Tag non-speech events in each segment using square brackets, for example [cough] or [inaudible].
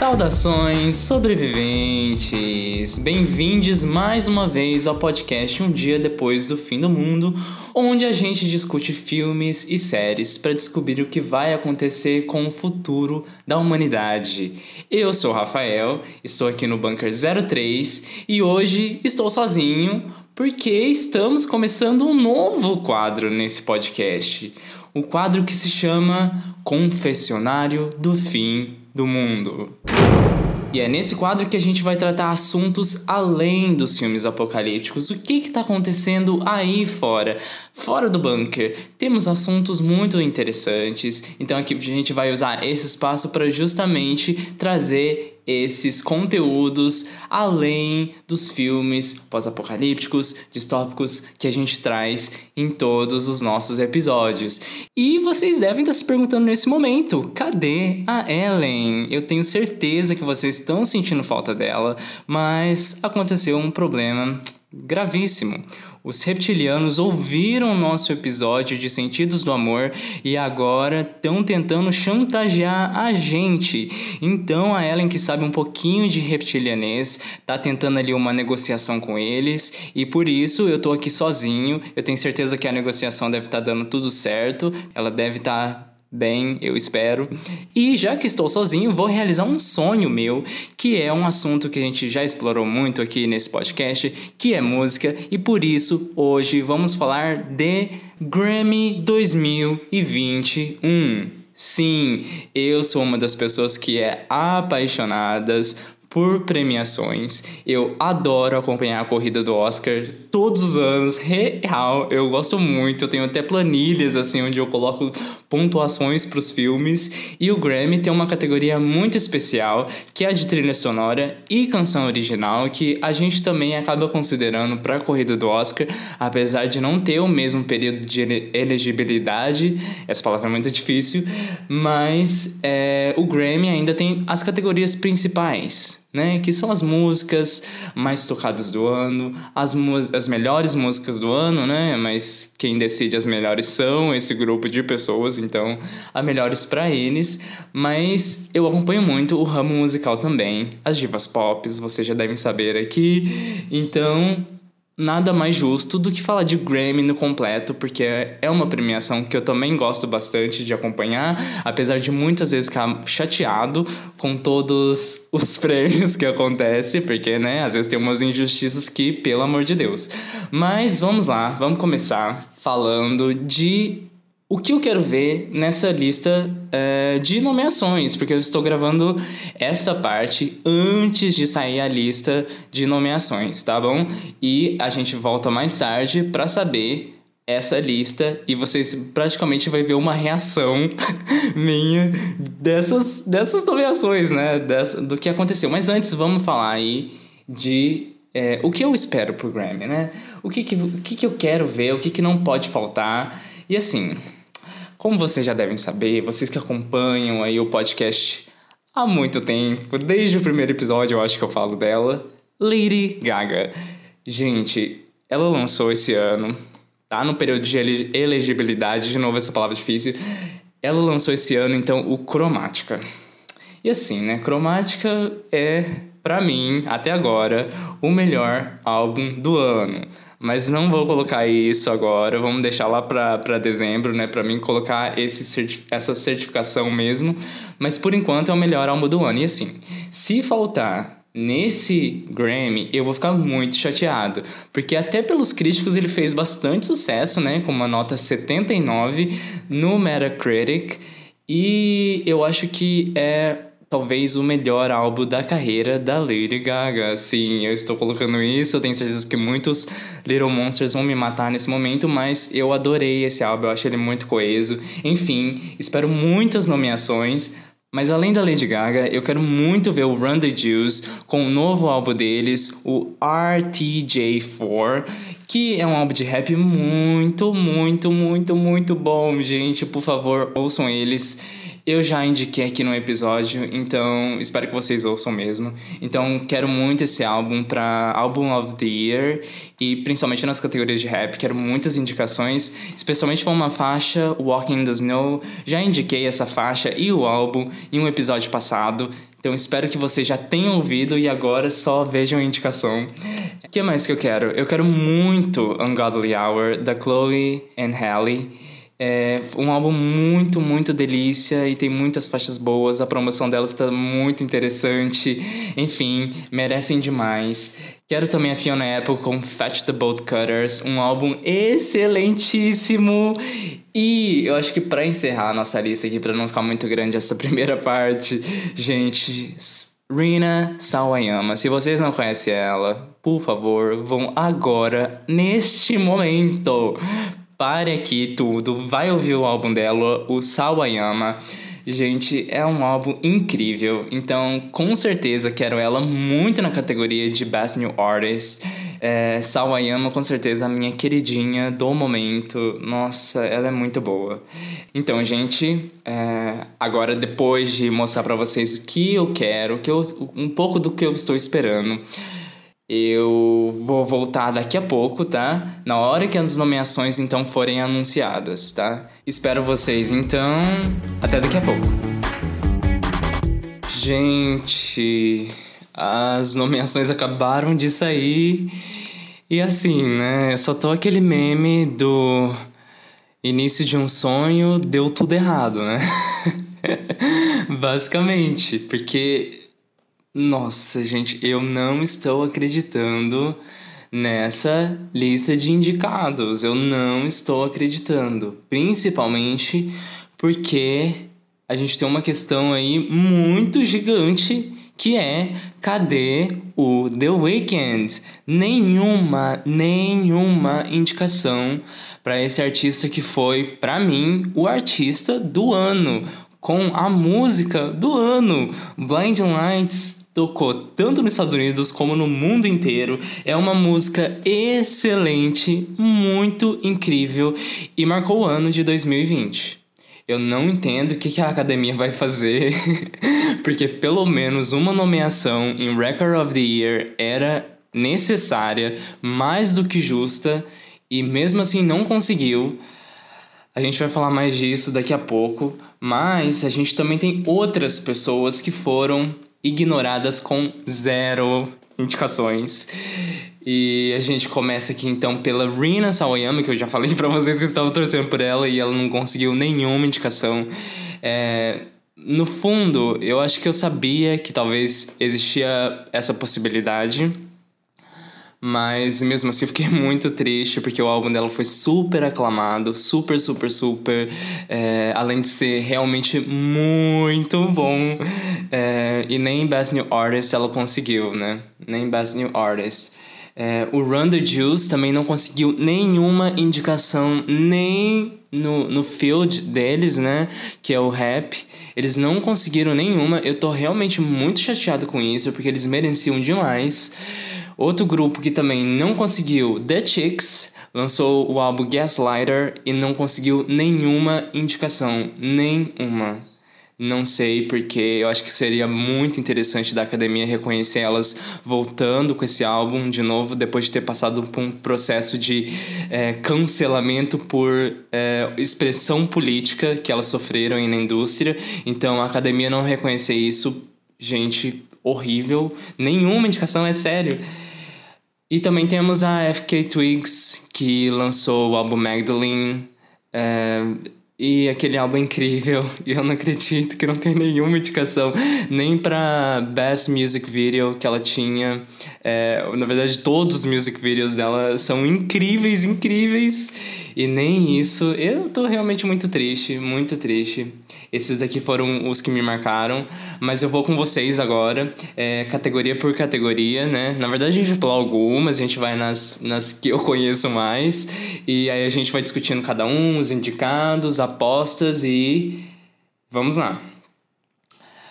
Saudações, sobreviventes! Bem-vindos mais uma vez ao podcast Um Dia Depois do Fim do Mundo, onde a gente discute filmes e séries para descobrir o que vai acontecer com o futuro da humanidade. Eu sou o Rafael, estou aqui no Bunker 03 e hoje estou sozinho porque estamos começando um novo quadro nesse podcast. O quadro que se chama Confessionário do Fim do Mundo. E é nesse quadro que a gente vai tratar assuntos além dos filmes apocalípticos. O que está acontecendo aí fora? Fora do bunker. Temos assuntos muito interessantes. Então aqui a gente vai usar esse espaço para justamente trazer esses conteúdos além dos filmes pós-apocalípticos, distópicos que a gente traz em todos os nossos episódios. E vocês devem estar se perguntando nesse momento: cadê a Ellen? Eu tenho certeza que vocês estão sentindo falta dela, mas aconteceu um problema gravíssimo. Os reptilianos ouviram nosso episódio de Sentidos do Amor e agora estão tentando chantagear a gente. Então a Ellen, que sabe um pouquinho de reptilianês, tá tentando ali uma negociação com eles e por isso eu tô aqui sozinho. Eu tenho certeza que a negociação deve estar tá dando tudo certo. Ela deve estar tá bem, eu espero. E já que estou sozinho, vou realizar um sonho meu, que é um assunto que a gente já explorou muito aqui nesse podcast, que é música, e por isso hoje vamos falar de Grammy 2021. Sim, eu sou uma das pessoas que é apaixonadas por premiações. Eu adoro acompanhar a corrida do Oscar todos os anos, real. Eu gosto muito. Eu tenho até planilhas assim onde eu coloco pontuações para os filmes. E o Grammy tem uma categoria muito especial, que é a de trilha sonora e canção original, que a gente também acaba considerando para a corrida do Oscar, apesar de não ter o mesmo período de elegibilidade. Essa palavra é muito difícil, mas é, o Grammy ainda tem as categorias principais né? Que são as músicas mais tocadas do ano, as, as melhores músicas do ano, né? Mas quem decide as melhores são esse grupo de pessoas, então as melhores para eles. Mas eu acompanho muito o ramo musical também, as divas pop, vocês já devem saber aqui. Então nada mais justo do que falar de Grammy no completo, porque é uma premiação que eu também gosto bastante de acompanhar, apesar de muitas vezes ficar chateado com todos os [laughs] prêmios que acontecem, porque, né, às vezes tem umas injustiças que, pelo amor de Deus. Mas vamos lá, vamos começar falando de o que eu quero ver nessa lista é, de nomeações, porque eu estou gravando esta parte antes de sair a lista de nomeações, tá bom? E a gente volta mais tarde para saber essa lista e vocês praticamente vai ver uma reação [laughs] minha dessas, dessas nomeações, né? Dessa, do que aconteceu. Mas antes, vamos falar aí de é, o que eu espero pro Grammy, né? O que, que, o que, que eu quero ver, o que, que não pode faltar. E assim, como vocês já devem saber, vocês que acompanham aí o podcast há muito tempo, desde o primeiro episódio eu acho que eu falo dela, Lady Gaga. Gente, ela lançou esse ano, tá no período de elegibilidade, de novo essa palavra difícil. Ela lançou esse ano então o Cromática. E assim, né, Cromática é para mim até agora o melhor álbum do ano. Mas não vou colocar isso agora, vamos deixar lá para dezembro, né? Para mim colocar esse certi essa certificação mesmo. Mas por enquanto é o melhor álbum do ano. E assim, se faltar nesse Grammy, eu vou ficar muito chateado, porque até pelos críticos ele fez bastante sucesso, né, com uma nota 79 no Metacritic, e eu acho que é talvez o melhor álbum da carreira da Lady Gaga. Sim, eu estou colocando isso, eu tenho certeza que muitos Little Monsters vão me matar nesse momento, mas eu adorei esse álbum, eu acho ele muito coeso. Enfim, espero muitas nomeações Mas além da Lady Gaga, eu quero muito ver o Run the Jewels com o novo álbum deles, o RTJ4, que é um álbum de rap muito, muito, muito, muito bom, gente. Por favor, ouçam eles. Eu já indiquei aqui no episódio, então espero que vocês ouçam mesmo. Então quero muito esse álbum para Album of the Year e principalmente nas categorias de rap, quero muitas indicações, especialmente para uma faixa Walking in the Snow. Já indiquei essa faixa e o álbum em um episódio passado. Então espero que vocês já tenham ouvido e agora só vejam a indicação. O que mais que eu quero? Eu quero muito Ungodly Hour da Chloe and Halle. É um álbum muito, muito delícia e tem muitas faixas boas. A promoção delas está muito interessante. Enfim, merecem demais. Quero também a Fiona Apple com Fetch the Bolt Cutters, um álbum excelentíssimo. E eu acho que para encerrar a nossa lista aqui, para não ficar muito grande essa [laughs] primeira parte, gente, Rina Sawayama. Se vocês não conhecem ela, por favor, vão agora, neste momento, pare aqui tudo, vai ouvir o álbum dela, o Sawayama. Gente, é um álbum incrível, então com certeza quero ela muito na categoria de Best New Artist. É, Sawayama, com certeza, a minha queridinha do momento. Nossa, ela é muito boa. Então, gente, é, agora depois de mostrar para vocês o que eu quero, que eu, um pouco do que eu estou esperando. Eu vou voltar daqui a pouco, tá? Na hora que as nomeações então forem anunciadas, tá? Espero vocês então. Até daqui a pouco. Gente, as nomeações acabaram de sair. E assim, né? Só tô aquele meme do início de um sonho deu tudo errado, né? [laughs] Basicamente, porque nossa, gente, eu não estou acreditando nessa lista de indicados. Eu não estou acreditando. Principalmente porque a gente tem uma questão aí muito gigante que é cadê o The Weeknd? Nenhuma, nenhuma indicação para esse artista que foi, para mim, o artista do ano, com a música do ano, Blind Lights tocou tanto nos Estados Unidos como no mundo inteiro. É uma música excelente, muito incrível e marcou o ano de 2020. Eu não entendo o que a academia vai fazer, [laughs] porque pelo menos uma nomeação em Record of the Year era necessária, mais do que justa, e mesmo assim não conseguiu. A gente vai falar mais disso daqui a pouco, mas a gente também tem outras pessoas que foram ignoradas com zero indicações. E a gente começa aqui então pela Rina Sawayama, que eu já falei para vocês que eu estava torcendo por ela e ela não conseguiu nenhuma indicação. É, no fundo, eu acho que eu sabia que talvez existia essa possibilidade mas mesmo assim eu fiquei [laughs] muito triste porque o álbum dela foi super aclamado, super, super, super. É, além de ser realmente muito bom. É, e nem Best New Artist ela conseguiu, né? Nem Best New Artist. É, o Run the Juice também não conseguiu nenhuma indicação, nem no, no field deles, né? Que é o rap. Eles não conseguiram nenhuma. Eu tô realmente muito chateado com isso, porque eles mereciam demais. Outro grupo que também não conseguiu, The Chicks, lançou o álbum Gaslighter e não conseguiu nenhuma indicação, nenhuma. Não sei porque eu acho que seria muito interessante da academia reconhecer elas voltando com esse álbum de novo, depois de ter passado por um processo de é, cancelamento por é, expressão política que elas sofreram na indústria. Então a academia não reconhecer isso, gente, horrível. Nenhuma indicação, é sério. E também temos a FK Twigs, que lançou o álbum Magdalene. É, e aquele álbum é incrível. [laughs] E eu não acredito que não tem nenhuma indicação, nem para Best Music Video que ela tinha. É, na verdade, todos os music videos dela são incríveis, incríveis. E nem isso. Eu tô realmente muito triste, muito triste. Esses daqui foram os que me marcaram. Mas eu vou com vocês agora, é, categoria por categoria, né? Na verdade, a gente vai pular algumas, a gente vai nas, nas que eu conheço mais. E aí a gente vai discutindo cada um, os indicados, apostas e. Vamos lá.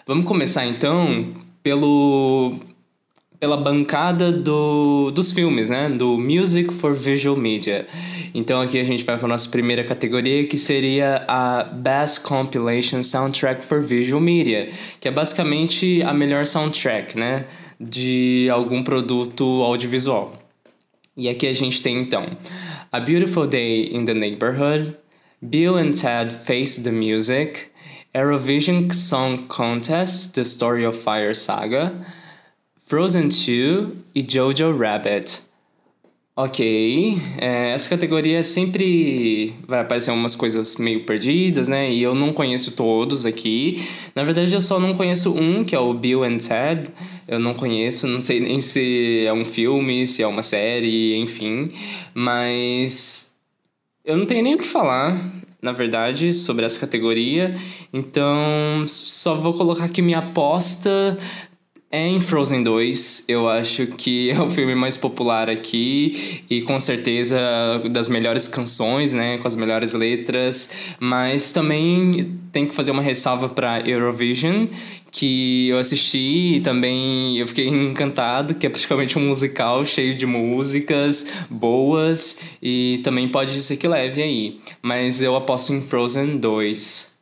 Vamos começar então pelo pela bancada do, dos filmes, né? Do Music for Visual Media. Então aqui a gente vai para a nossa primeira categoria, que seria a Best Compilation Soundtrack for Visual Media, que é basicamente a melhor soundtrack, né? De algum produto audiovisual. E aqui a gente tem então A Beautiful Day in the Neighborhood, Bill and Ted Face the Music, Eurovision Song Contest, The Story of Fire Saga, Frozen 2 e Jojo Rabbit. Ok, é, essa categoria sempre vai aparecer umas coisas meio perdidas, né? E eu não conheço todos aqui. Na verdade, eu só não conheço um, que é o Bill and Ted. Eu não conheço, não sei nem se é um filme, se é uma série, enfim. Mas eu não tenho nem o que falar, na verdade, sobre essa categoria. Então, só vou colocar aqui minha aposta em Frozen 2, eu acho que é o filme mais popular aqui e com certeza das melhores canções, né, com as melhores letras, mas também tem que fazer uma ressalva para Eurovision, que eu assisti e também eu fiquei [laughs] encantado, que é praticamente um musical cheio de músicas boas e também pode ser que leve aí, mas eu aposto em Frozen 2.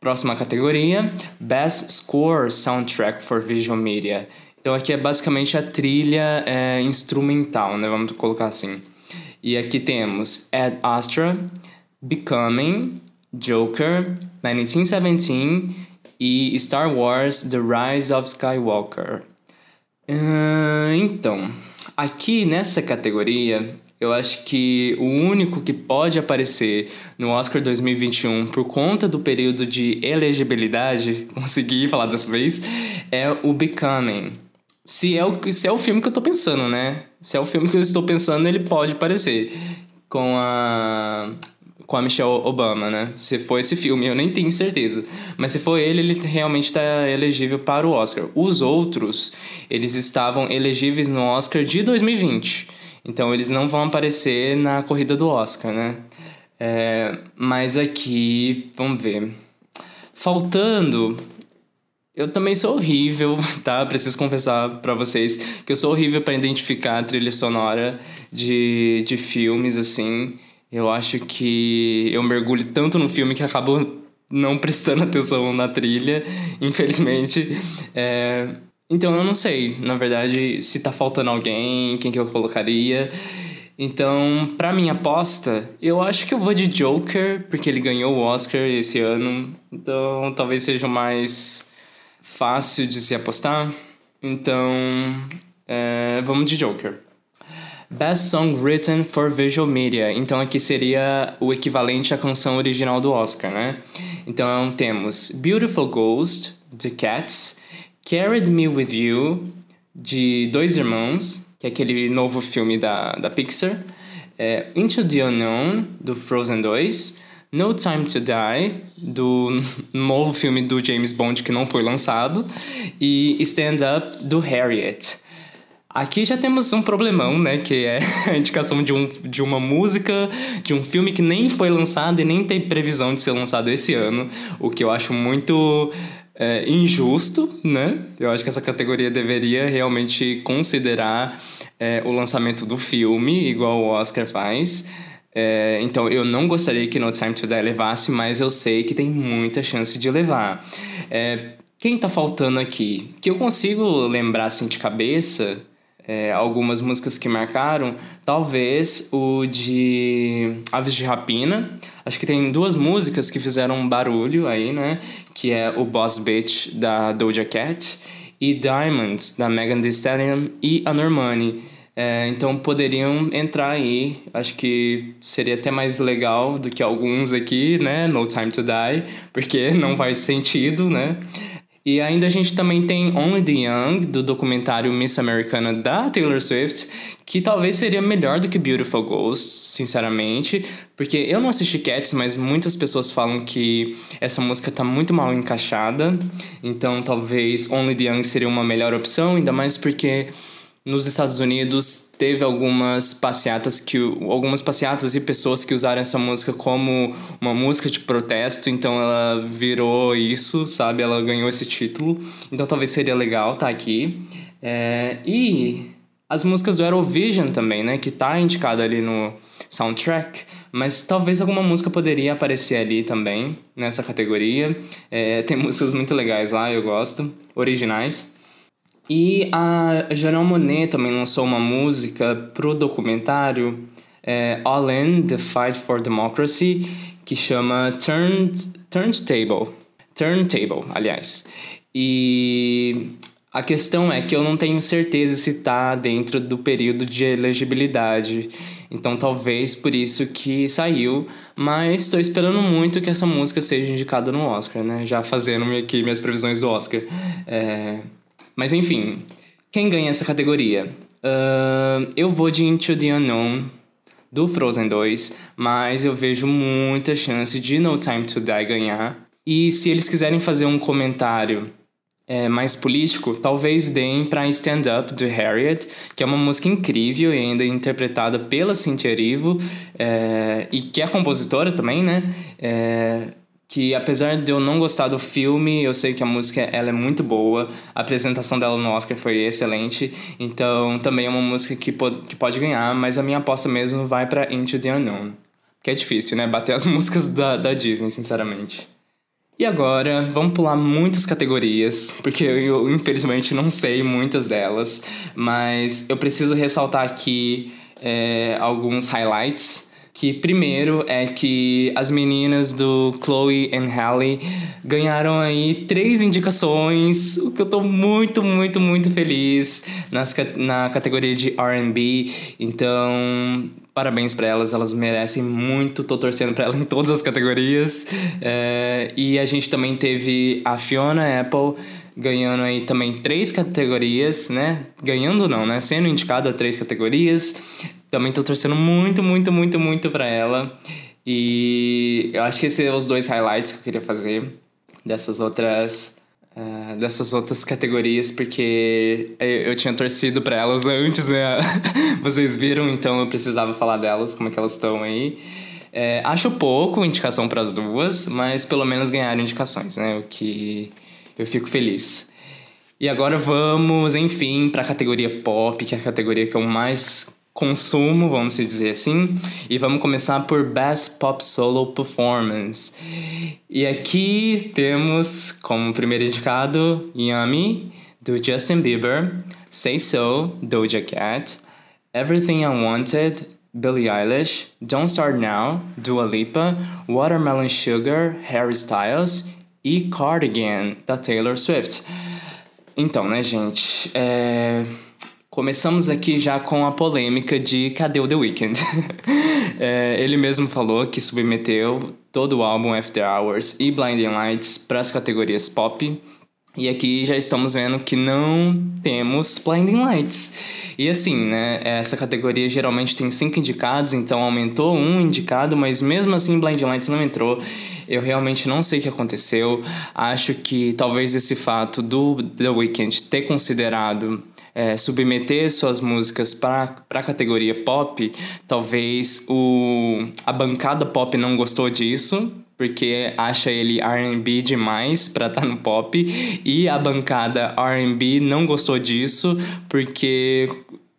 Próxima categoria, Best Score Soundtrack for Visual Media. Então aqui é basicamente a trilha é, instrumental, né? Vamos colocar assim. E aqui temos Ad Astra, Becoming, Joker, 1917 e Star Wars The Rise of Skywalker. Uh, então, aqui nessa categoria eu acho que o único que pode aparecer no Oscar 2021 por conta do período de elegibilidade, [laughs] consegui falar dessa vez, é o Becoming. Se é o, se é o filme que eu tô pensando, né? Se é o filme que eu estou pensando, ele pode aparecer. Com a com a Michelle Obama, né? Se for esse filme, eu nem tenho certeza. Mas se for ele, ele realmente está elegível para o Oscar. Os outros, eles estavam elegíveis no Oscar de 2020. Então eles não vão aparecer na corrida do Oscar, né? É, mas aqui, vamos ver. Faltando. Eu também sou horrível, [laughs] tá? Preciso confessar para vocês que eu sou horrível para identificar a trilha sonora de, de filmes, assim. Eu acho que eu mergulho tanto no filme que acabo não prestando [laughs] atenção na trilha, infelizmente. É, então eu não sei, na verdade, se tá faltando alguém, quem que eu colocaria. Então, pra minha aposta, eu acho que eu vou de Joker, porque ele ganhou o Oscar esse ano. Então, talvez seja mais fácil de se apostar. Então, é, vamos de Joker. Best Song Written for Visual Media. Então aqui seria o equivalente à canção original do Oscar, né? Então temos Beautiful Ghost, The Cats, Carried Me With You, de Dois Irmãos, que é aquele novo filme da, da Pixar. É, Into the Unknown, do Frozen 2. No Time to Die, do [laughs] novo filme do James Bond que não foi lançado. E Stand Up, do Harriet. Aqui já temos um problemão, né? Que é [laughs] a indicação de, um, de uma música, de um filme que nem foi lançado e nem tem previsão de ser lançado esse ano. O que eu acho muito é, injusto, né? Eu acho que essa categoria deveria realmente considerar é, o lançamento do filme, igual o Oscar faz. É, então, eu não gostaria que No Time to Die levasse, mas eu sei que tem muita chance de levar. É, quem tá faltando aqui? Que eu consigo lembrar assim de cabeça é, algumas músicas que marcaram, talvez o de Aves de Rapina. Acho que tem duas músicas que fizeram um barulho aí, né? Que é o Boss Bitch da Doja Cat e Diamonds da Megan Thee Stallion e a Normani. É, então poderiam entrar aí. Acho que seria até mais legal do que alguns aqui, né? No Time to Die, porque [laughs] não faz sentido, né? E ainda a gente também tem Only the Young, do documentário Miss Americana da Taylor Swift, que talvez seria melhor do que Beautiful Ghost, sinceramente, porque eu não assisti Cats, mas muitas pessoas falam que essa música tá muito mal encaixada, então talvez Only the Young seria uma melhor opção, ainda mais porque nos Estados Unidos teve algumas passeatas que algumas passeatas e pessoas que usaram essa música como uma música de protesto, então ela virou isso, sabe? Ela ganhou esse título, então talvez seria legal tá aqui. É, e as músicas do Eurovision também, né? Que tá indicada ali no soundtrack, mas talvez alguma música poderia aparecer ali também, nessa categoria. É, tem [laughs] músicas muito legais lá, eu gosto, originais. E a Janelle Monet também lançou uma música pro documentário é, All In, The Fight for Democracy, que chama Turn, Turntable. Turntable, aliás. E a questão é que eu não tenho certeza se está dentro do período de elegibilidade. Então talvez por isso que saiu, mas estou esperando muito que essa música seja indicada no Oscar, né? Já fazendo aqui minhas previsões do Oscar. É... Mas enfim, quem ganha essa categoria? Uh, eu vou de Into the Unknown, do Frozen 2, mas eu vejo muita chance de No Time to Die ganhar. E se eles quiserem fazer um comentário é, mais político, talvez deem para Stand Up do Harriet, que é uma música incrível e ainda interpretada pela Cynthia Erivo, é, e que é compositora também, né? É, que apesar de eu não gostar do filme, eu sei que a música ela é muito boa, a apresentação dela no Oscar foi excelente, então também é uma música que, pode, que pode ganhar, mas a minha aposta mesmo vai para Into the Unknown. Que é difícil, né? Bater as [laughs] músicas da, da Disney, sinceramente. E agora, vamos pular muitas categorias, porque eu infelizmente não sei muitas delas, mas eu preciso ressaltar aqui é, alguns highlights. Que primeiro é que as meninas do Chloe and Halle ganharam aí três indicações, o que eu tô muito, muito, muito feliz nas, na categoria de R&B. Então, parabéns para elas, elas merecem muito, tô torcendo para elas em todas as categorias. É, e a gente também teve a Fiona Apple ganhando aí também três categorias, né? Ganhando não, né? Sendo indicada a três categorias. Também tô torcendo muito, muito, muito, muito para ela. E eu acho que esses são os dois highlights que eu queria fazer dessas outras uh, dessas outras categorias, porque eu, eu tinha torcido para elas antes, né? [laughs] Vocês viram, então eu precisava falar delas, como é que elas estão aí. É, acho pouco indicação para as duas, mas pelo menos ganharam indicações, né? O que eu fico feliz. E agora vamos, enfim, para a categoria pop, que é a categoria que eu mais consumo, vamos dizer assim, e vamos começar por Best Pop Solo Performance. E aqui temos como primeiro indicado Yummy, do Justin Bieber, Say So, Doja Cat, Everything I Wanted, Billie Eilish, Don't Start Now, Dua Lipa, Watermelon Sugar, Harry Styles e Cardigan, da Taylor Swift. Então, né, gente, é... Começamos aqui já com a polêmica de cadê o The Weeknd? [laughs] é, ele mesmo falou que submeteu todo o álbum After Hours e Blinding Lights para as categorias pop. E aqui já estamos vendo que não temos Blinding Lights. E assim, né? Essa categoria geralmente tem cinco indicados, então aumentou um indicado, mas mesmo assim Blinding Lights não entrou. Eu realmente não sei o que aconteceu. Acho que talvez esse fato do The Weeknd ter considerado é, submeter suas músicas para a categoria pop, talvez o, a bancada pop não gostou disso, porque acha ele R&B demais para estar tá no pop, e a bancada R&B não gostou disso, porque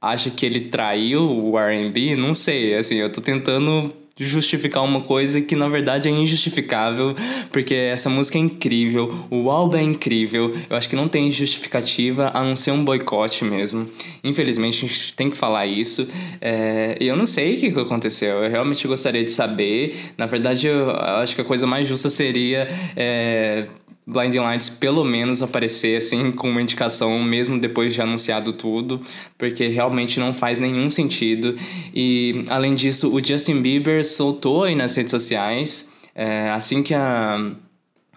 acha que ele traiu o R&B, não sei, assim, eu tô tentando justificar uma coisa que na verdade é injustificável, porque essa música é incrível, o álbum é incrível, eu acho que não tem justificativa a não ser um boicote mesmo. Infelizmente a gente tem que falar isso. É, eu não sei o que aconteceu, eu realmente gostaria de saber. Na verdade, eu acho que a coisa mais justa seria. É, Blinding Lights pelo menos aparecer assim com uma indicação mesmo depois de anunciado tudo, porque realmente não faz nenhum sentido. E além disso, o Justin Bieber soltou aí nas redes sociais, é, assim que a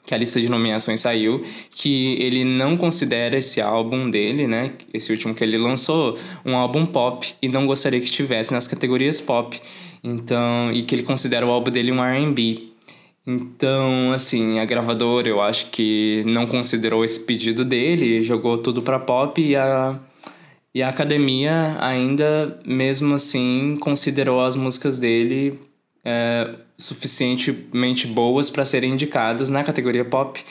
que a lista de nomeações saiu, que ele não considera esse álbum dele, né, esse último que ele lançou, um álbum pop e não gostaria que estivesse nas categorias pop. Então, e que ele considera o álbum dele um R&B. Então, assim, a gravadora eu acho que não considerou esse pedido dele, jogou tudo para pop e a E a academia ainda, mesmo assim, considerou as músicas dele é, suficientemente boas para serem indicadas na categoria pop.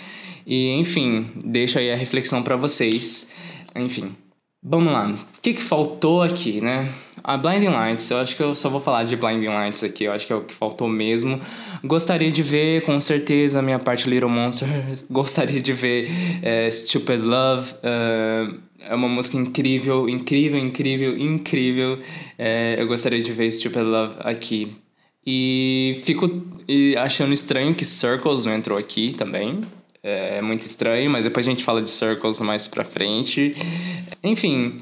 E, enfim, deixo aí a reflexão para vocês. Enfim, vamos lá. O que, que faltou aqui, né? A Blinding Lights, eu acho que eu só vou falar de Blinding Lights aqui, eu acho que é o que faltou mesmo. Gostaria de ver, com certeza, a minha parte Little Monster. [laughs] Gostaria de ver é, Stupid Love. Uh, é uma música incrível, incrível, incrível, incrível. É, eu gostaria de ver Stupid Love aqui. E fico achando estranho que Circles não entrou aqui também. É muito estranho, mas depois a gente fala de Circles mais pra frente. Enfim,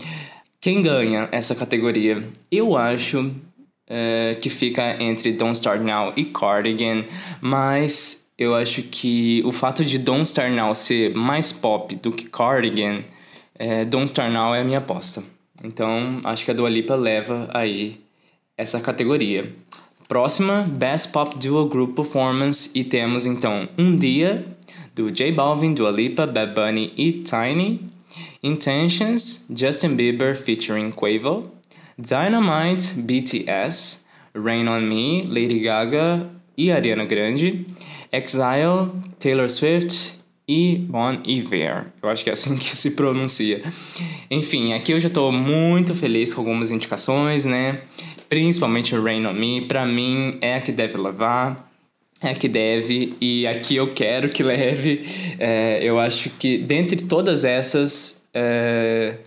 quem ganha essa categoria? Eu acho é, que fica entre Don't Start Now e Cardigan, mas eu acho que o fato de Don't Start Now ser mais pop do que Cardigan, é, Don't Start Now é a minha aposta. Então, acho que a Dua Lipa leva aí essa categoria. Próxima, Best Pop Duo Group Performance, e temos então Um Dia, do J Balvin, Dua Lipa, Bad Bunny e Tiny. Intentions, Justin Bieber featuring Quavo. Dynamite, BTS. Rain on Me, Lady Gaga e Ariana Grande. Exile, Taylor Swift e Bon Iver. Eu acho que é assim [laughs] que se pronuncia. Enfim, aqui eu já estou muito feliz com algumas indicações, né? Principalmente Rain on Me, para mim é a que deve levar [laughs] é que deve e aqui eu quero que leve. É, eu acho que dentre todas essas é,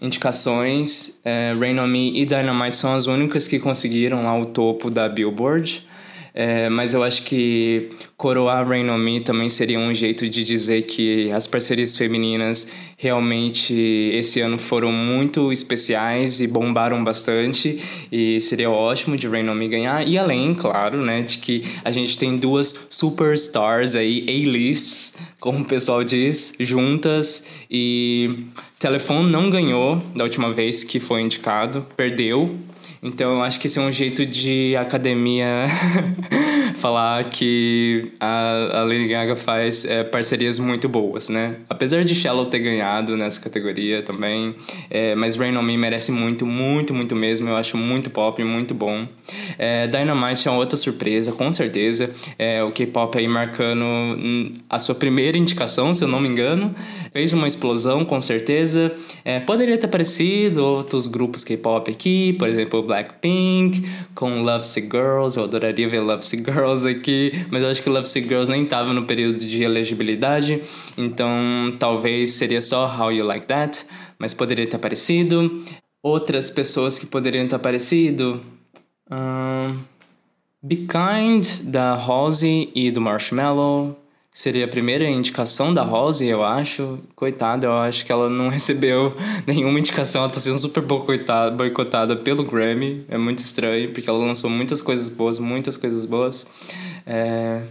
indicações, é, Rain On Me e Dynamite são as únicas que conseguiram lá o topo da Billboard. É, mas eu acho que coroar Rain On Me também seria um jeito de dizer que as parcerias femininas realmente esse ano foram muito especiais e bombaram bastante. E seria ótimo de Rain On Me ganhar. E além, claro, né, de que a gente tem duas superstars aí, A-lists, como o pessoal diz, juntas. E Telefone não ganhou da última vez que foi indicado, perdeu então eu acho que esse é um jeito de academia [laughs] falar que a, a Lady Gaga faz é, parcerias muito boas, né? Apesar de Shallow ter ganhado nessa categoria também, é, mas Rain On Me merece muito, muito, muito mesmo. Eu acho muito pop, muito bom. É, Dynamite é outra surpresa, com certeza. É, o K-pop aí marcando hum, a sua primeira indicação, se eu não me engano. Fez uma explosão, com certeza. É, poderia ter aparecido outros grupos K-pop aqui, por exemplo, Blackpink, com Love Sick Girls. Eu adoraria ver Love Sick Girls aqui, mas eu acho que Love Sick Girls nem estava no período de elegibilidade, então talvez seria só How You Like That, mas poderia ter aparecido. Outras pessoas que poderiam ter aparecido. Um, Be Kind, da Halsey e do Marshmallow seria a primeira indicação da Rose, eu acho. Coitada, eu acho que ela não [laughs] recebeu nenhuma indicação. Ela tá sendo super boicotada, boicotada pelo Grammy. É muito estranho, porque ela lançou muitas coisas boas, muitas coisas boas. É...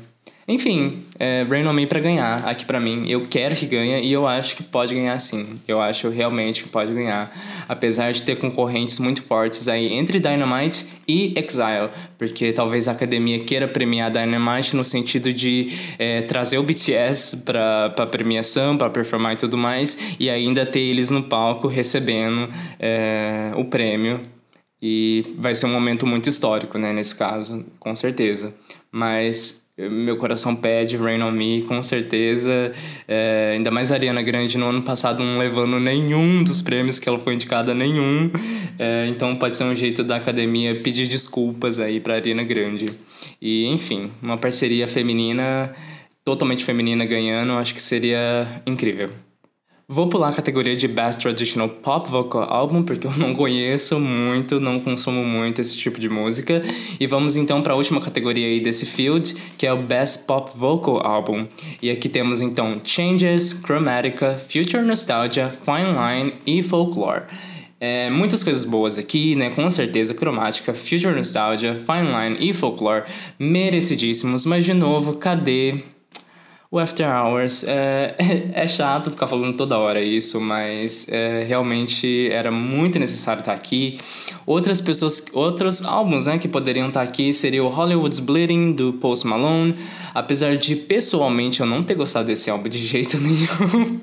Enfim, é, Rain On Me pra ganhar aqui para mim. Eu quero que ganhe e eu acho que pode ganhar sim. Eu acho realmente que pode ganhar. Apesar de ter concorrentes muito fortes aí entre Dynamite e Exile. Porque talvez a academia queira premiar Dynamite no sentido de é, trazer o BTS pra, pra premiação, pra performar e tudo mais. E ainda ter eles no palco recebendo é, o prêmio. E vai ser um momento muito histórico, né, nesse caso, com certeza. Mas meu coração pede Rain On Me, com certeza. É, ainda mais a Ariana Grande no ano passado não levando nenhum dos prêmios que ela foi indicada, nenhum. É, então pode ser um jeito da academia pedir desculpas aí pra Ariana Grande. E, enfim, uma parceria feminina, totalmente feminina ganhando, acho que seria incrível. Vou pular a categoria de Best Traditional Pop Vocal Album, porque eu não conheço muito, não consumo muito esse tipo de música. E vamos então para a última categoria aí desse field, que é o Best Pop Vocal Album. E aqui temos então Changes, Chromatica, Future Nostalgia, Fine Line e Folklore. É, muitas coisas boas aqui, né? Com certeza, Cromática, Future Nostalgia, Fine Line e Folklore, merecidíssimos, mas de novo, cadê o After Hours é, [laughs] é chato ficar falando toda hora isso, mas é, realmente era muito necessário estar aqui. Outras pessoas, outros álbuns né, que poderiam estar aqui seria o Hollywood's Bleeding do Post Malone. Apesar de pessoalmente eu não ter gostado desse álbum de jeito [laughs] nenhum,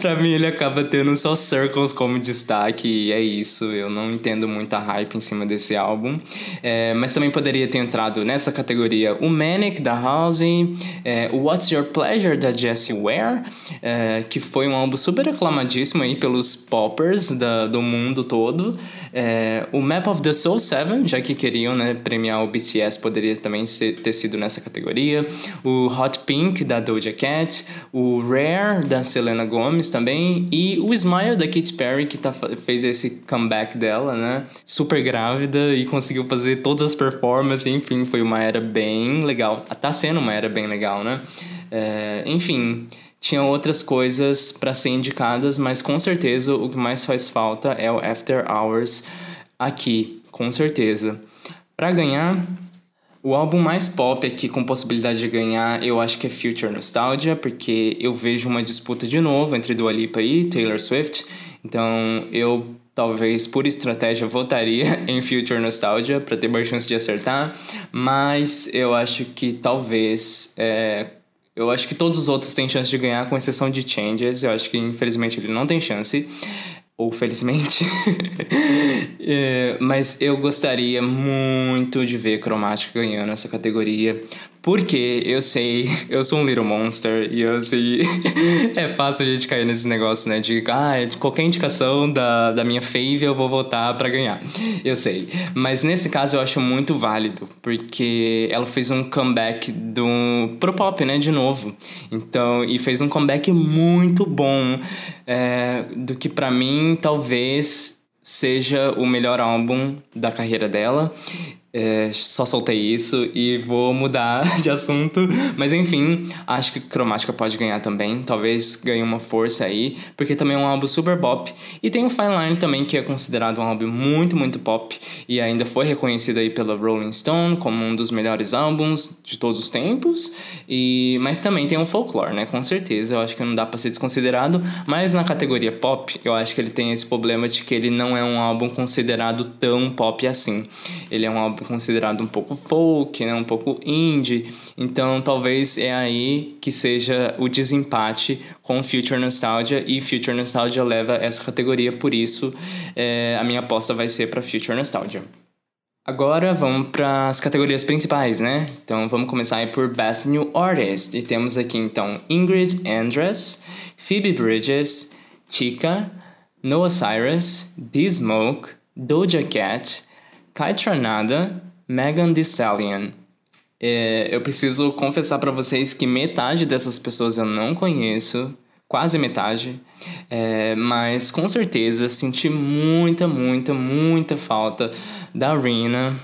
pra mim ele acaba tendo só Circles como destaque e é isso. Eu não entendo muita hype em cima desse álbum. É, mas também poderia ter entrado nessa categoria o Manic da House, é, o What's Your Pleasure da Jessie Ware, é, que foi um álbum super aclamadíssimo aí pelos poppers da, do mundo todo. É, o Map of the Soul 7, já que queriam né, premiar o BTS, poderia também ser, ter sido nessa categoria. O Hot Pink da Doja Cat, o Rare da Selena Gomez também e o Smile da Katy Perry que tá, fez esse comeback dela, né? Super grávida e conseguiu fazer todas as performances, enfim, foi uma era bem legal. Tá sendo uma era bem legal, né? É, enfim, tinha outras coisas para ser indicadas, mas com certeza o que mais faz falta é o After Hours aqui, com certeza. Para ganhar, o álbum mais pop aqui com possibilidade de ganhar, eu acho que é Future Nostalgia, porque eu vejo uma disputa de novo entre Dua Lipa e Taylor Swift. Então, eu talvez por estratégia votaria [laughs] em Future Nostalgia para ter mais chance de acertar, mas eu acho que talvez é, eu acho que todos os outros têm chance de ganhar, com exceção de Changes. Eu acho que infelizmente ele não tem chance ou felizmente. [laughs] é, mas eu gostaria muito de ver Cromática ganhando essa categoria. Porque eu sei, [laughs] eu sou um little monster e eu sei. [laughs] é fácil a gente cair nesse negócio, né? De ah, qualquer indicação da, da minha fave eu vou votar para ganhar. Eu sei. Mas nesse caso eu acho muito válido, porque ela fez um comeback do pro pop, né? De novo. Então, e fez um comeback muito bom. É, do que para mim talvez seja o melhor álbum da carreira dela. É, só soltei isso e vou mudar [laughs] de assunto. Mas enfim, acho que Cromática pode ganhar também. Talvez ganhe uma força aí, porque também é um álbum super pop. E tem o Fine Line também, que é considerado um álbum muito, muito pop. E ainda foi reconhecido aí pela Rolling Stone como um dos melhores álbuns de todos os tempos. E Mas também tem o Folklore, né? Com certeza, eu acho que não dá para ser desconsiderado. Mas na categoria pop, eu acho que ele tem esse problema de que ele não é um álbum considerado tão pop assim. Ele é um álbum considerado um pouco folk, né, um pouco indie. Então, talvez é aí que seja o desempate com Future Nostalgia e Future Nostalgia leva essa categoria, por isso é, a minha aposta vai ser para Future Nostalgia. Agora vamos para as categorias principais, né? Então vamos começar por Best New Artist. E temos aqui então Ingrid Andress, Phoebe Bridges, Chica, Noah Cyrus, D-Smoke, Doja Cat, Kai Tranada, Megan Thee Stallion. É, eu preciso confessar para vocês que metade dessas pessoas eu não conheço, quase metade, é, mas com certeza senti muita, muita, muita falta da Rina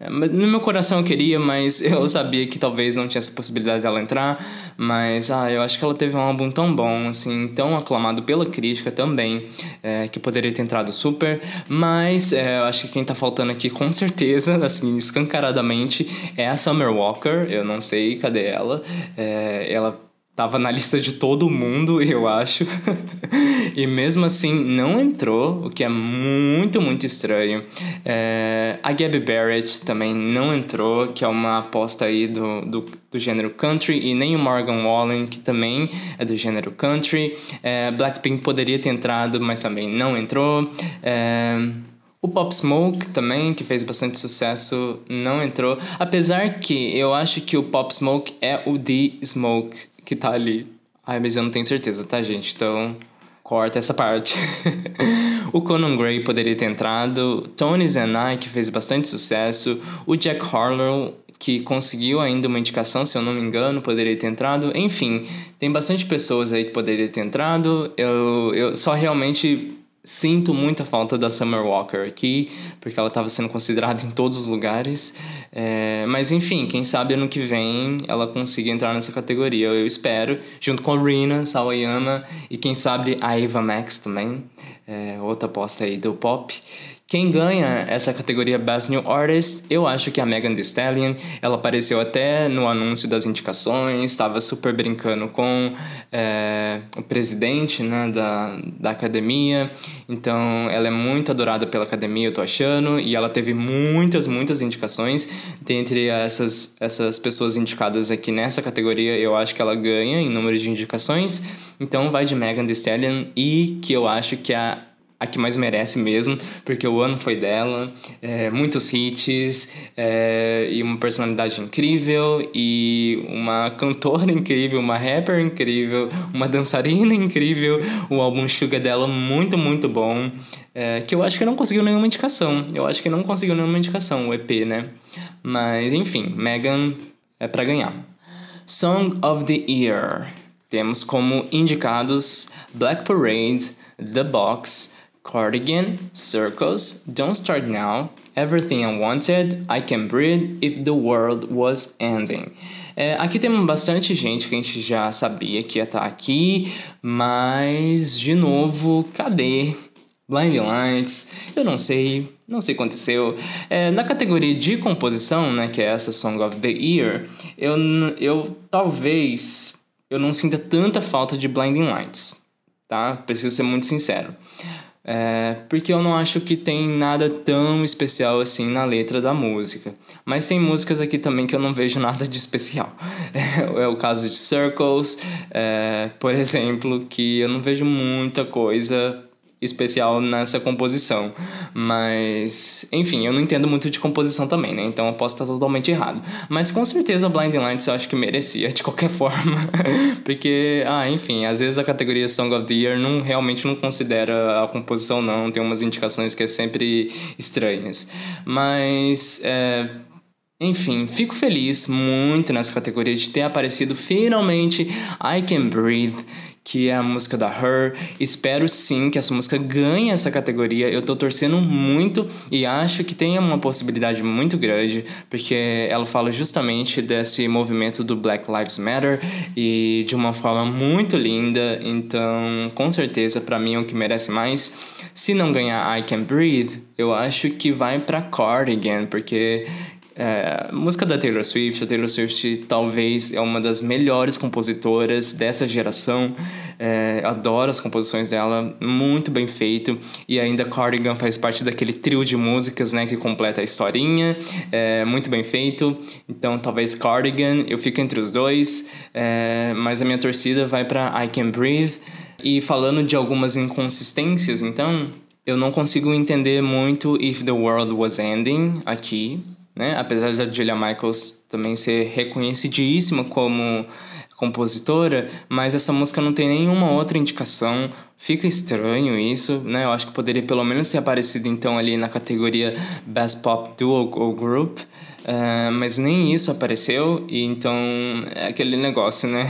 no meu coração eu queria, mas [laughs] eu sabia que talvez não tinha essa possibilidade dela entrar. Mas, ah, eu acho que ela teve um álbum tão bom, assim, tão aclamado pela crítica também, é, que poderia ter entrado super. Mas é, eu acho que quem tá faltando aqui, com certeza, [laughs] assim, escancaradamente, é a Summer Walker. Eu não sei cadê ela. É, ela Tava na lista de todo mundo, [laughs] eu acho. e mesmo assim não entrou, o que é muito, muito estranho. É, a Gabby Barrett também não entrou, que é uma aposta aí do, do, do gênero country. E nem o Morgan Wallen, que também é do gênero country. É, Blackpink poderia ter entrado, mas também não entrou. É, o Pop Smoke também, que fez bastante sucesso, não entrou. Apesar que eu acho que o Pop Smoke é o The Smoke que tá ali. Ai, mas eu não tenho certeza, tá, gente? Então, corta essa parte. [laughs] o Conan Gray poderia ter entrado, Tony Zenai, que fez bastante sucesso, o Jack Harlow, que conseguiu ainda uma indicação, se eu não me engano, poderia ter entrado. Enfim, tem bastante pessoas aí que poderia ter entrado. Eu, eu só realmente Sinto muita falta da Summer Walker aqui, porque ela estava sendo considerada em todos os lugares. É, mas enfim, quem sabe ano que vem ela consiga entrar nessa categoria. Eu espero, junto com a Rina Sawayama e quem sabe a Eva Max também, é, outra aposta aí do pop, Quem ganha essa categoria Best New Artist, eu acho que é a Megan Thee Stallion. Ela apareceu até no anúncio das indicações, estava super brincando com é, o presidente né, da, da academia. Então, ela é muito adorada pela academia, eu tô achando. E ela teve muitas, muitas indicações. Dentre essas, essas pessoas indicadas aqui nessa categoria, eu acho que ela ganha em número de indicações. Então, vai de Megan Thee Stallion e que eu acho que é a a que mais merece mesmo, porque o ano foi dela, é, muitos hits, é, e uma personalidade incrível, e uma cantora incrível, uma rapper incrível, uma dançarina incrível, o álbum Sugar dela muito, muito bom, é, que eu acho que não conseguiu nenhuma indicação, eu acho que não conseguiu nenhuma indicação, o EP, né? Mas, enfim, Megan é para ganhar. Song of the Year. Temos como indicados Black Parade, The Box, Cardigan, Circles, Don't Start Now, Everything I Wanted, I Can Breathe If the World Was Ending. É, aqui temos bastante gente que a gente já sabia que ia estar tá aqui, mas de novo, cadê? Blinding Lights, eu não sei, não sei o que aconteceu. É, na categoria de composição, né, que é essa Song of the Year, eu, eu talvez eu não sinta tanta falta de Blinding Lights, tá? Preciso ser muito sincero. É, porque eu não acho que tem nada tão especial assim na letra da música. Mas tem músicas aqui também que eu não vejo nada de especial. [laughs] É, é o caso de Circles, é, por exemplo, que eu não vejo muita coisa especial nessa composição. Mas, enfim, eu não entendo muito de composição também, né? Então eu posso estar totalmente errado. Mas com certeza Blinding Lights eu acho que merecia de qualquer [laughs] forma. Porque, ah, enfim, às vezes a categoria Song of the Year não, realmente não considera a composição, não. Tem umas indicações que é sempre estranhas. Mas, é, enfim, fico feliz muito nessa categoria de ter aparecido finalmente I Can Breathe, que é a música da Her. Espero sim que essa música ganhe essa categoria. Eu tô torcendo muito e acho que tem uma possibilidade muito grande, porque ela fala justamente desse movimento do Black Lives Matter e de uma forma muito linda. Então, com certeza, para mim é o que merece mais. Se não ganhar I Can Breathe, eu acho que vai para Cardigan, porque é, música da Taylor Swift, a Taylor Swift talvez é uma das melhores compositoras dessa geração. É, adoro as composições dela, muito bem feito. E ainda Cardigan faz parte daquele trio de músicas né, que completa a historinha, é, muito bem feito. Então talvez Cardigan, eu fico entre os dois, é, mas a minha torcida vai para I Can Breathe. E falando de algumas inconsistências, então, eu não consigo entender muito If the World Was Ending aqui né? Apesar da Julia Michaels também ser reconhecidíssima como compositora, mas essa música não tem nenhuma outra indicação. Fica estranho isso, né? Eu acho que poderia pelo menos ter aparecido então ali na categoria Best Pop Duo ou Group. Uh, mas nem isso apareceu, e então é aquele negócio, né?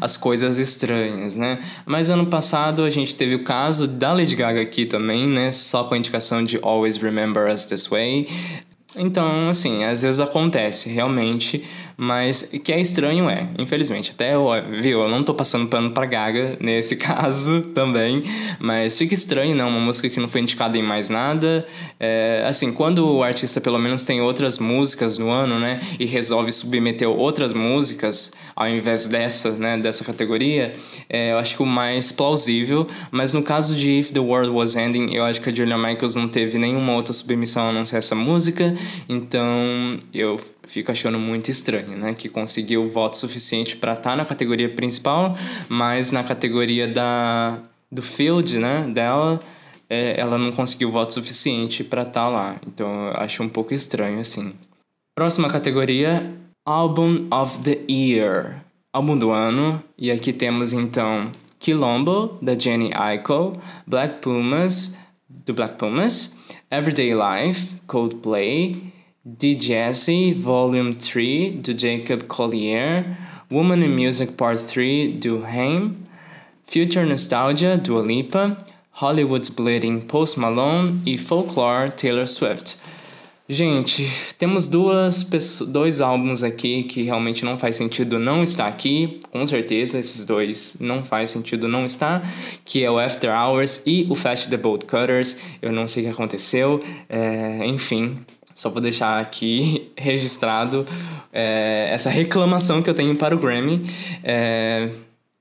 as coisas estranhas, né? Mas ano passado a gente teve o caso da Lady Gaga aqui também, né? Só com a indicação de Always Remember Us This Way. Então, assim, às vezes acontece realmente, mas que é estranho é, infelizmente, até viu, eu não tô passando pano pra Gaga nesse [laughs] caso também, mas fica estranho, não, uma música que não foi indicada em mais nada. É, assim, quando o artista pelo menos tem outras músicas no ano, né, e resolve submeter outras músicas ao invés dessa, né, dessa categoria, é, eu acho que o mais plausível, mas no caso de If the World Was Ending, eu acho que a Julia Michaels não teve nenhuma outra submissão a não ser essa música, então eu fico achando muito estranho, né? Que conseguiu voto suficiente para estar tá na categoria principal, mas na categoria da, do field, né, dela, é, ela não conseguiu voto suficiente para estar tá lá. Então eu acho um pouco estranho, assim. Próxima categoria, Album of the Year. Álbum do ano. E aqui temos então Quilombo, da Jenny Aiko, Black Pumas, do Black Pumas, Everyday Life, Coldplay, The Jesse Volume 3 do Jacob Collier, Woman in Music Part 3 do Haim, Future Nostalgia do Lipa, Hollywood's Bleeding Post Malone e Folklore Taylor Swift. Gente, temos duas dois álbuns aqui que realmente não faz sentido não estar aqui. Com certeza, esses dois não faz sentido não estar. Que é o After Hours e o Fast the Bolt Cutters. Eu não sei o que aconteceu. É, enfim, só vou deixar aqui [laughs] registrado é, essa reclamação que eu tenho para o Grammy. É,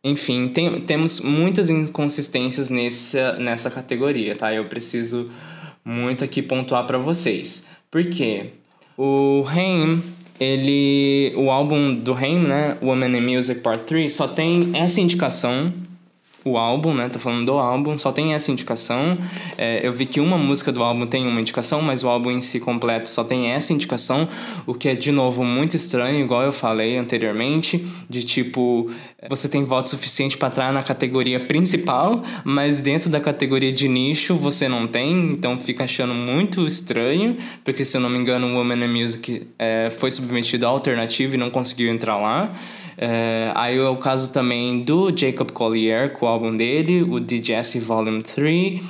enfim, tem- temos muitas inconsistências nessa, nessa categoria, tá? Eu preciso muito aqui pontuar para vocês. Por quê? O Haim, ele... O álbum do Haim, né? Woman in Music Part 3, só tem essa indicação o álbum, né? Tô falando do álbum, só tem essa indicação. É, eu vi que uma música do álbum tem uma indicação, mas o álbum em si completo só tem essa indicação, o que é de novo muito estranho, igual eu falei anteriormente, de tipo, você tem voto suficiente para entrar na categoria principal, mas dentro da categoria de nicho você não tem, então fica achando muito estranho, porque se eu não me engano, o Woman in Music é, foi submetido à alternativa e não conseguiu entrar lá. É, aí é o caso também do Jacob Collier com o álbum dele, o Jesse Volume 3,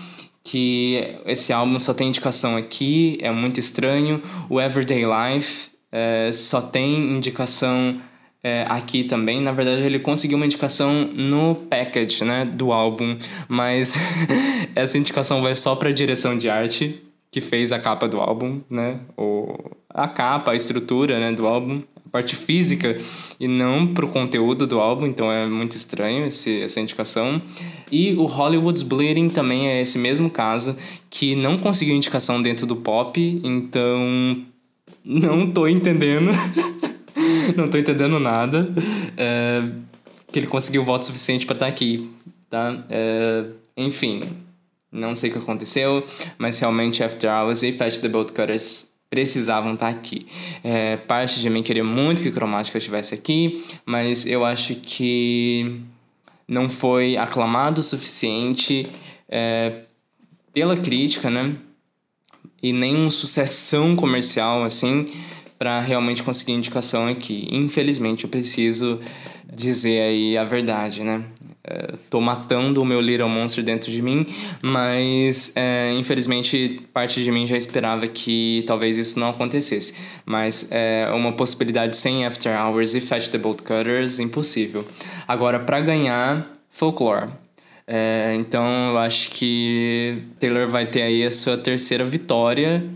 que esse álbum só tem indicação aqui, é muito estranho. O Everyday Life é, só tem indicação é, aqui também. Na verdade, ele conseguiu uma indicação no package né, do álbum, mas [laughs] essa indicação vai só para a direção de arte que fez a capa do álbum, né? O, a capa, a estrutura né, do álbum, a parte física e não pro conteúdo do álbum, então é muito estranho esse, essa indicação. E o Hollywood's Bleeding também é esse mesmo caso, que não conseguiu indicação dentro do pop, então não tô entendendo. [laughs] [laughs] não tô entendendo nada. É, que ele conseguiu voto suficiente para estar aqui, tá? É, enfim, não sei o que aconteceu, mas realmente After Hours e Fetch the Bolt Cutters precisavam estar aqui. É, parte de mim queria muito que Cromática estivesse aqui, mas eu acho que não foi aclamado o suficiente é, pela crítica, né? E nem um sucessão comercial assim para realmente conseguir indicação aqui. Infelizmente, eu preciso dizer aí a verdade, né? É, tô matando o meu Little Monster dentro de mim, mas é, infelizmente parte de mim já esperava que talvez isso não acontecesse. Mas é uma possibilidade sem After Hours e Fetch the Bolt Cutters, impossível. Agora, para ganhar, Folklore. É, então eu acho que Taylor vai ter aí a sua terceira vitória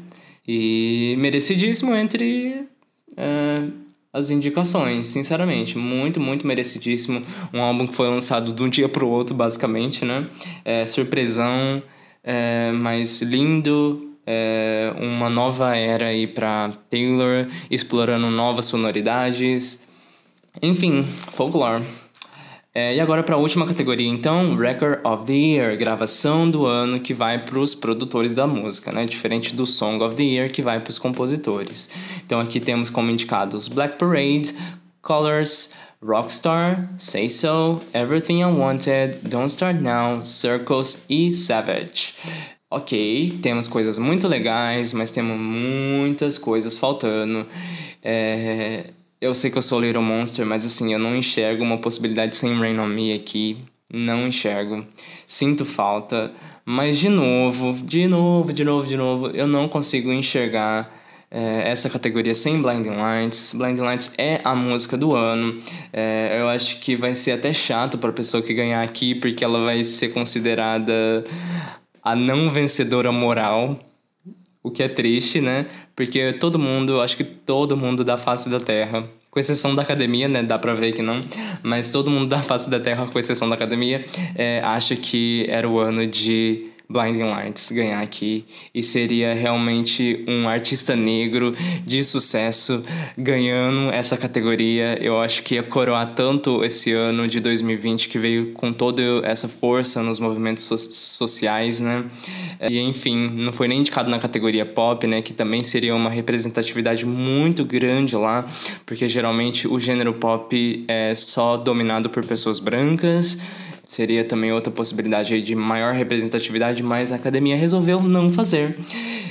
e merecidíssimo entre é, as indicações, sinceramente. Muito, muito merecidíssimo. Um álbum que foi lançado de um dia pro outro, basicamente, né? É, surpresão, é, mas lindo. É, uma nova era aí pra Taylor, explorando novas sonoridades. Enfim, folklore. É, e agora para a última categoria, então, Record of the Year, gravação do ano que vai para os produtores da música, né? Diferente do Song of the Year que vai para os compositores. Então aqui temos como indicados Black Parade, Colors, Rockstar, Say So, Everything I Wanted, Don't Start Now, Circles e Savage. Ok, temos coisas muito legais, mas temos muitas coisas faltando. É, eu sei que eu sou Little Monster, mas assim, eu não enxergo uma possibilidade sem Rain on Me aqui. Não enxergo. Sinto falta. Mas de novo, de novo, de novo, de novo, eu não consigo enxergar é, essa categoria sem Blinding Lights. Blinding Lights é a música do ano. É, eu acho que vai ser até chato para a pessoa que ganhar aqui, porque ela vai ser considerada a não vencedora moral. O que é triste, né? Porque todo mundo, acho que todo mundo da face da Terra, com exceção da academia, né? Dá pra ver que não, mas todo mundo da face da Terra, com exceção da academia, é, acha que era o ano de Blinding Lights ganhar aqui e seria realmente um artista negro de sucesso ganhando essa categoria. Eu acho que ia coroar tanto esse ano de 2020 que veio com toda essa força nos movimentos so sociais, né? E enfim, não foi nem indicado na categoria pop, né? Que também seria uma representatividade muito grande lá, porque geralmente o gênero pop é só dominado por pessoas brancas seria também outra possibilidade de maior representatividade, mas a academia resolveu não fazer.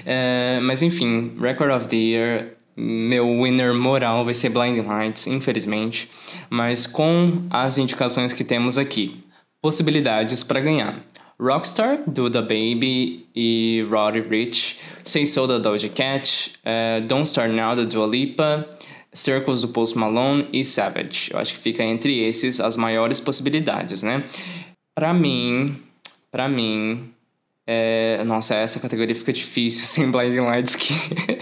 É, mas enfim, Record of the Year, meu winner moral vai ser Blinding Lights, infelizmente, mas com as indicações que temos aqui. Possibilidades para ganhar. Rockstar, do Da Baby e Roddy Rich, Say So, da Doja Cat, uh, Don't Start Now, da Dua Lipa, Circles, do Post Malone e Savage. Eu acho que fica entre esses as maiores possibilidades, né? Pra mim, pra mim, é... nossa, essa categoria fica difícil [laughs] sem Blinding Lights, que,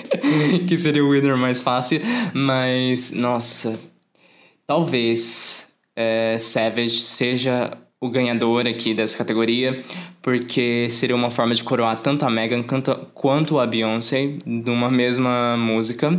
[laughs] que seria o winner mais fácil, mas, nossa, talvez é, Savage seja o ganhador aqui dessa categoria, porque seria uma forma de coroar tanto a Megan quanto a Beyoncé numa mesma música,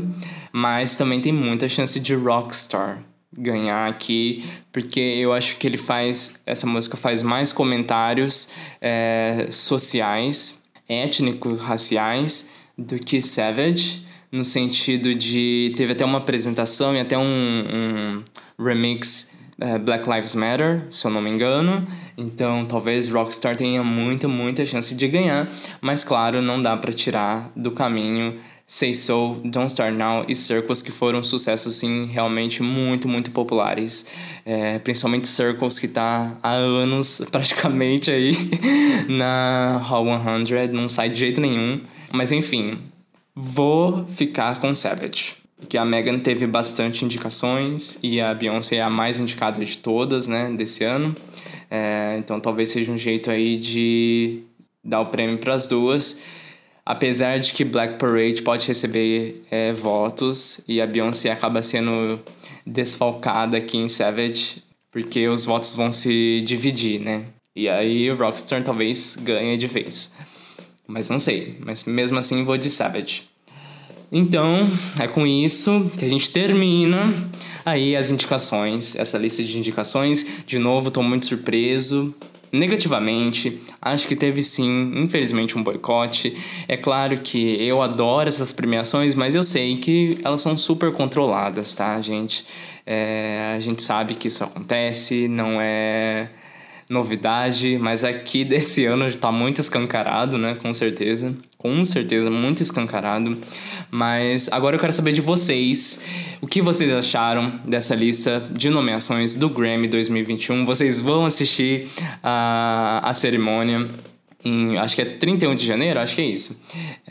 mas também tem muita chance de Rockstar ganhar aqui, porque eu acho que ele faz, essa música faz mais comentários é, sociais, étnicos, raciais, do que Savage, no sentido de, teve até uma apresentação e até um, um remix é, Black Lives Matter, se eu não me engano. Então, talvez Rockstar tenha muita, muita chance de ganhar. Mas, claro, não dá para tirar do caminho Say So, Don't Start Now e Circles, que foram sucessos, sim, realmente muito, muito populares. É, principalmente Circles, que tá há anos, [laughs] praticamente, aí [laughs] na Hall 100, não sai de jeito nenhum. Mas, enfim, vou ficar com Savage que a Megan teve bastante indicações e a Beyoncé é a mais indicada de todas, né, desse ano. É, então talvez seja um jeito aí de dar o prêmio para as duas. Apesar de que Black Parade pode receber é, votos e a Beyoncé acaba sendo desfalcada aqui em Savage, porque os votos vão se dividir, né? E aí o Rockstar talvez ganhe de vez. Mas não sei. Mas mesmo assim vou de Savage. Então, é com isso que a gente termina aí as indicações, essa lista de indicações. De novo, estou muito surpreso, negativamente. Acho que teve sim, infelizmente, um boicote. É claro que eu adoro essas premiações, mas eu sei que elas são super controladas, tá, gente? É, a gente sabe que isso acontece, não é novidade, mas aqui desse [laughs] ano está muito escancarado, né? Com certeza. Com certeza, muito escancarado. Mas agora eu quero saber de vocês. O que vocês acharam dessa lista de nomeações do Grammy 2021? Vocês vão assistir a, a cerimônia? Em, acho que é 31 de janeiro, acho que é isso.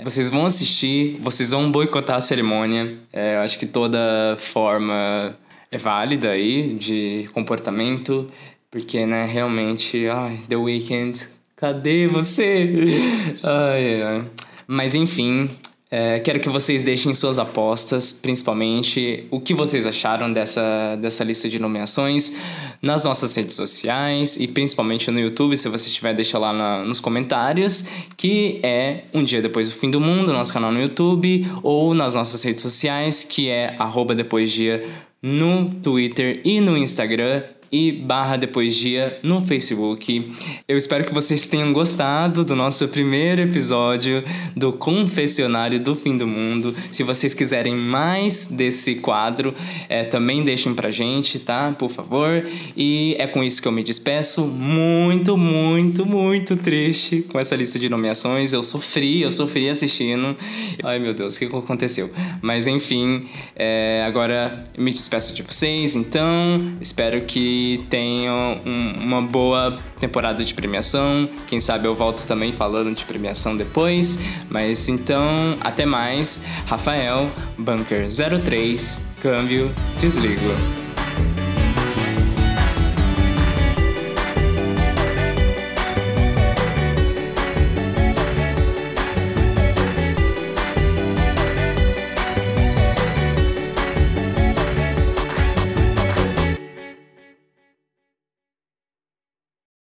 Vocês vão assistir, vocês vão boicotar a cerimônia. É, eu acho que toda forma é válida aí de comportamento. Porque, né, realmente, ai, The Weeknd, cadê você? [laughs] ai, ai. Mas enfim, é, quero que vocês deixem suas apostas, principalmente o que vocês acharam dessa, dessa lista de nomeações nas nossas redes sociais e principalmente no YouTube, se você tiver, deixa lá na, nos comentários, que é Um Dia Depois do Fim do Mundo, nosso canal no YouTube, ou nas nossas redes sociais, que é arroba depois dia no Twitter e no Instagram e barra depois dia no Facebook. Eu espero que vocês tenham gostado do nosso primeiro episódio do Confessionário do Fim do Mundo. Se vocês quiserem mais desse quadro, é, também deixem pra gente, tá? Por favor. E é com isso que eu me despeço. Muito, muito, muito triste com essa lista de nomeações. Eu sofri, eu sofri assistindo. Ai meu Deus, o que aconteceu? Mas enfim, é, agora me despeço de vocês, então espero que tenham um, uma boa temporada de premiação. Quem sabe eu volto também falando de premiação depois. Mas então, até mais. Rafael, Bunker 03, câmbio, desligo.